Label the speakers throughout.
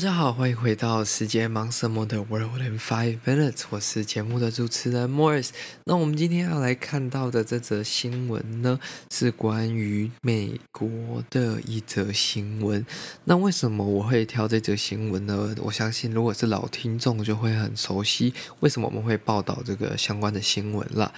Speaker 1: 大家好，欢迎回到世界忙什么的 World in Five Minutes，我是节目的主持人 Morris。那我们今天要来看到的这则新闻呢，是关于美国的一则新闻。那为什么我会挑这则新闻呢？我相信如果是老听众就会很熟悉，为什么我们会报道这个相关的新闻了。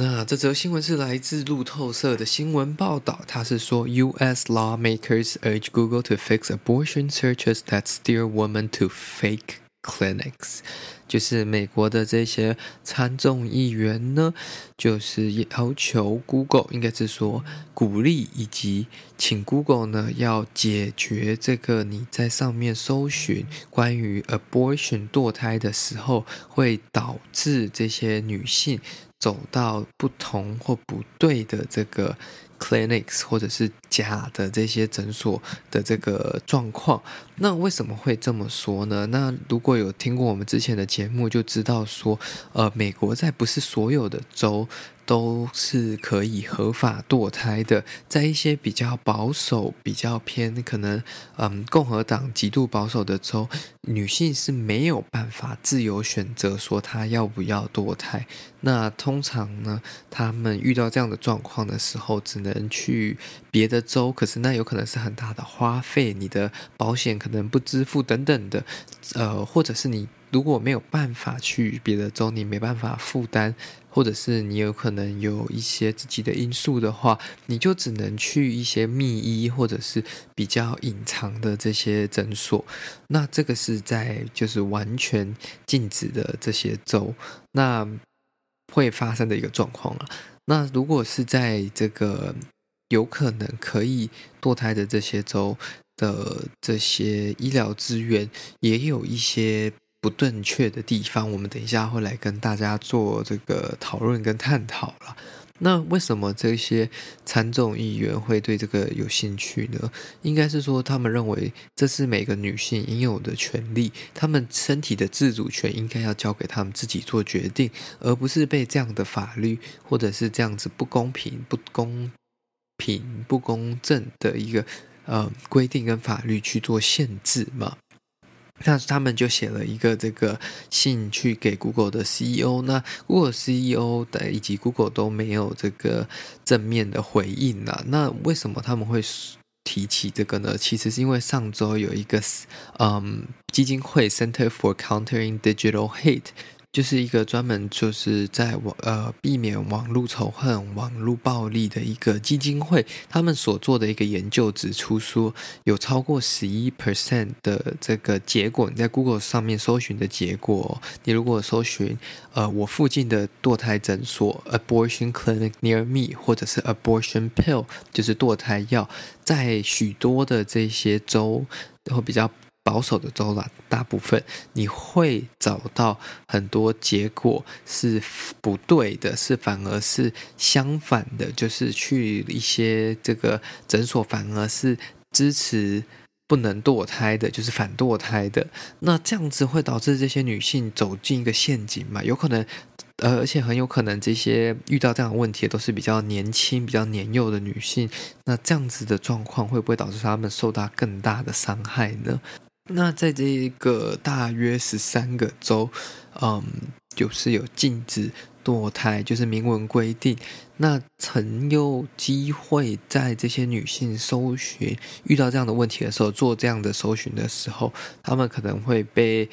Speaker 1: 那这则新闻是来自路透社的新闻报道，它是说，U.S. lawmakers urge Google to fix abortion searches that steer women to fake clinics。就是美国的这些参众议员呢，就是要求 Google，应该是说鼓励以及请 Google 呢，要解决这个你在上面搜寻关于 abortion 堕胎的时候，会导致这些女性。走到不同或不对的这个 clinics，或者是假的这些诊所的这个状况，那为什么会这么说呢？那如果有听过我们之前的节目，就知道说，呃，美国在不是所有的州。都是可以合法堕胎的，在一些比较保守、比较偏可能嗯共和党极度保守的州，女性是没有办法自由选择说她要不要堕胎。那通常呢，他们遇到这样的状况的时候，只能去别的州，可是那有可能是很大的花费，你的保险可能不支付等等的，呃，或者是你如果没有办法去别的州，你没办法负担。或者是你有可能有一些自己的因素的话，你就只能去一些密医或者是比较隐藏的这些诊所。那这个是在就是完全禁止的这些州，那会发生的一个状况了。那如果是在这个有可能可以堕胎的这些州的这些医疗资源，也有一些。不正确的地方，我们等一下会来跟大家做这个讨论跟探讨了。那为什么这些参众议员会对这个有兴趣呢？应该是说，他们认为这是每个女性应有的权利，他们身体的自主权应该要交给他们自己做决定，而不是被这样的法律或者是这样子不公平、不公平、不公正的一个呃规定跟法律去做限制嘛。那他们就写了一个这个信去给 Google 的 CEO，那 Google CEO 的以及 Google 都没有这个正面的回应啊。那为什么他们会提起这个呢？其实是因为上周有一个嗯基金会 Center for Countering Digital Hate。就是一个专门就是在网呃避免网络仇恨、网络暴力的一个基金会，他们所做的一个研究指出说，有超过十一 percent 的这个结果，你在 Google 上面搜寻的结果，你如果搜寻呃我附近的堕胎诊所 （abortion clinic near me） 或者是 abortion pill，就是堕胎药，在许多的这些州都会比较。保守的州啦，大部分你会找到很多结果是不对的，是反而是相反的，就是去一些这个诊所反而是支持不能堕胎的，就是反堕胎的。那这样子会导致这些女性走进一个陷阱嘛？有可能，呃，而且很有可能这些遇到这样的问题都是比较年轻、比较年幼的女性。那这样子的状况会不会导致她们受到更大的伤害呢？那在这一个大约十三个州，嗯，就是有禁止堕胎，就是明文规定。那曾有机会在这些女性搜寻遇到这样的问题的时候，做这样的搜寻的时候，她们可能会被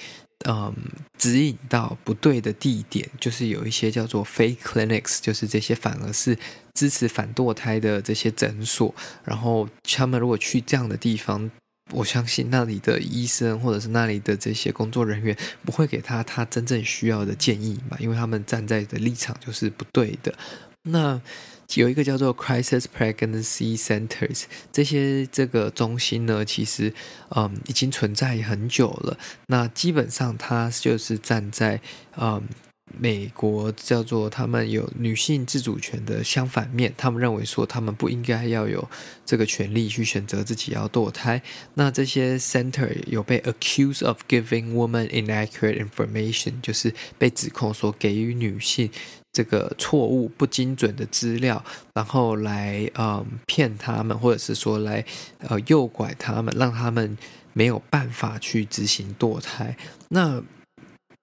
Speaker 1: 嗯指引到不对的地点，就是有一些叫做 fake clinics，就是这些反而是支持反堕胎的这些诊所。然后他们如果去这样的地方。我相信那里的医生或者是那里的这些工作人员不会给他他真正需要的建议嘛，因为他们站在的立场就是不对的。那有一个叫做 Crisis Pregnancy Centers，这些这个中心呢，其实嗯已经存在很久了。那基本上它就是站在嗯。美国叫做他们有女性自主权的相反面，他们认为说他们不应该要有这个权利去选择自己要堕胎。那这些 center 有被 accused of giving women inaccurate information，就是被指控说给予女性这个错误不精准的资料，然后来嗯骗他们，或者是说来呃诱拐他们，让他们没有办法去执行堕胎。那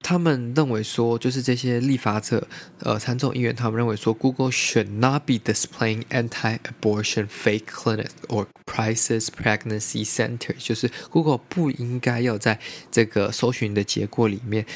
Speaker 1: 他们认为说，就是这些立法者，呃，参众议员，他们认为说，Google should not be displaying anti-abortion fake clinic or crisis pregnancy center，就是 Google 不应该要在这个搜寻的结果里面。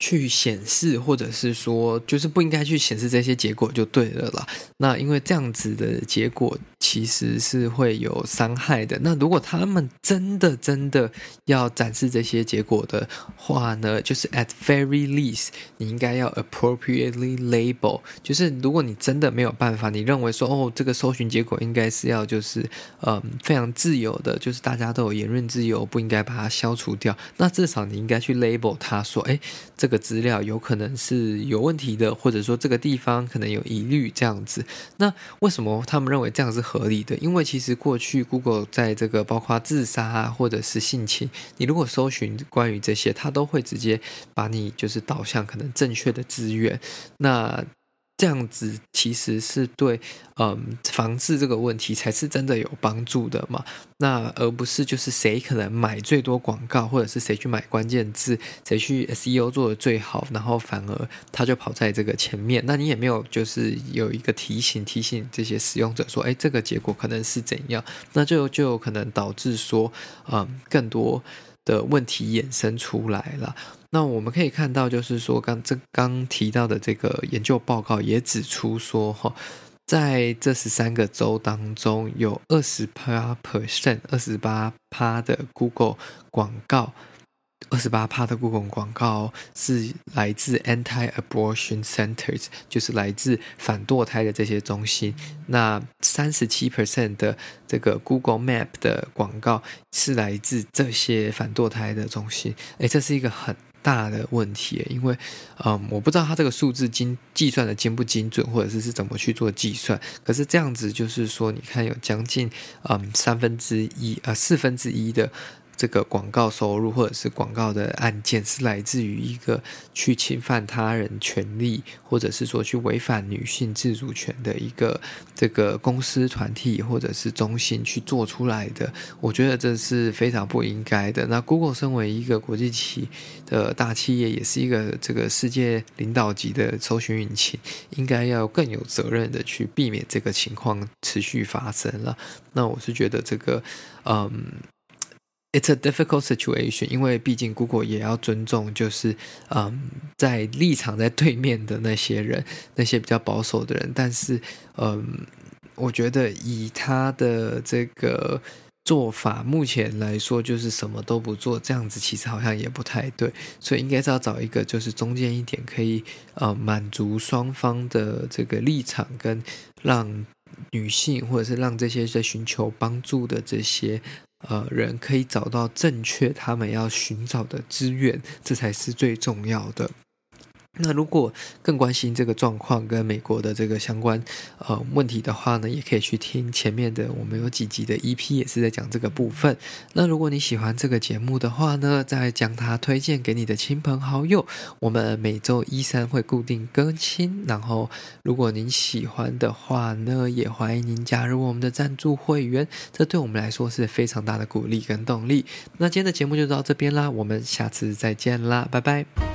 Speaker 1: 去显示，或者是说，就是不应该去显示这些结果就对了啦。那因为这样子的结果其实是会有伤害的。那如果他们真的真的要展示这些结果的话呢，就是 at very least，你应该要 appropriately label。就是如果你真的没有办法，你认为说哦，这个搜寻结果应该是要就是嗯非常自由的，就是大家都有言论自由，不应该把它消除掉。那至少你应该去 label 它说，哎，这。个资料有可能是有问题的，或者说这个地方可能有疑虑这样子。那为什么他们认为这样是合理的？因为其实过去 Google 在这个包括自杀啊，或者是性侵，你如果搜寻关于这些，它都会直接把你就是导向可能正确的资源。那这样子其实是对，嗯，防治这个问题才是真的有帮助的嘛。那而不是就是谁可能买最多广告，或者是谁去买关键字，谁去 SEO 做的最好，然后反而他就跑在这个前面。那你也没有就是有一个提醒，提醒这些使用者说，哎，这个结果可能是怎样，那就就有可能导致说，嗯，更多的问题衍生出来了。那我们可以看到，就是说刚这刚提到的这个研究报告也指出说，哈，在这十三个州当中，有二十八 percent、二十八趴的 Google 广告。二十八趴的 Google 广告是来自 Anti-Abortion Centers，就是来自反堕胎的这些中心。那三十七 percent 的这个 Google Map 的广告是来自这些反堕胎的中心。诶，这是一个很大的问题，因为嗯，我不知道它这个数字精计算的精不精准，或者是是怎么去做计算。可是这样子就是说，你看有将近嗯三分之一呃四分之一的。这个广告收入或者是广告的案件是来自于一个去侵犯他人权利，或者是说去违反女性自主权的一个这个公司团体或者是中心去做出来的。我觉得这是非常不应该的。那 Google 身为一个国际企的大企业，也是一个这个世界领导级的搜寻引擎，应该要更有责任的去避免这个情况持续发生了。那我是觉得这个，嗯。It's a difficult situation，因为毕竟 Google 也要尊重，就是嗯，在立场在对面的那些人，那些比较保守的人。但是，嗯，我觉得以他的这个做法，目前来说就是什么都不做，这样子其实好像也不太对。所以应该是要找一个就是中间一点，可以呃满足双方的这个立场，跟让女性或者是让这些在寻求帮助的这些。呃，人可以找到正确他们要寻找的资源，这才是最重要的。那如果更关心这个状况跟美国的这个相关呃问题的话呢，也可以去听前面的，我们有几集的 EP 也是在讲这个部分。那如果你喜欢这个节目的话呢，再将它推荐给你的亲朋好友。我们每周一三会固定更新，然后如果您喜欢的话呢，也欢迎您加入我们的赞助会员，这对我们来说是非常大的鼓励跟动力。那今天的节目就到这边啦，我们下次再见啦，拜拜。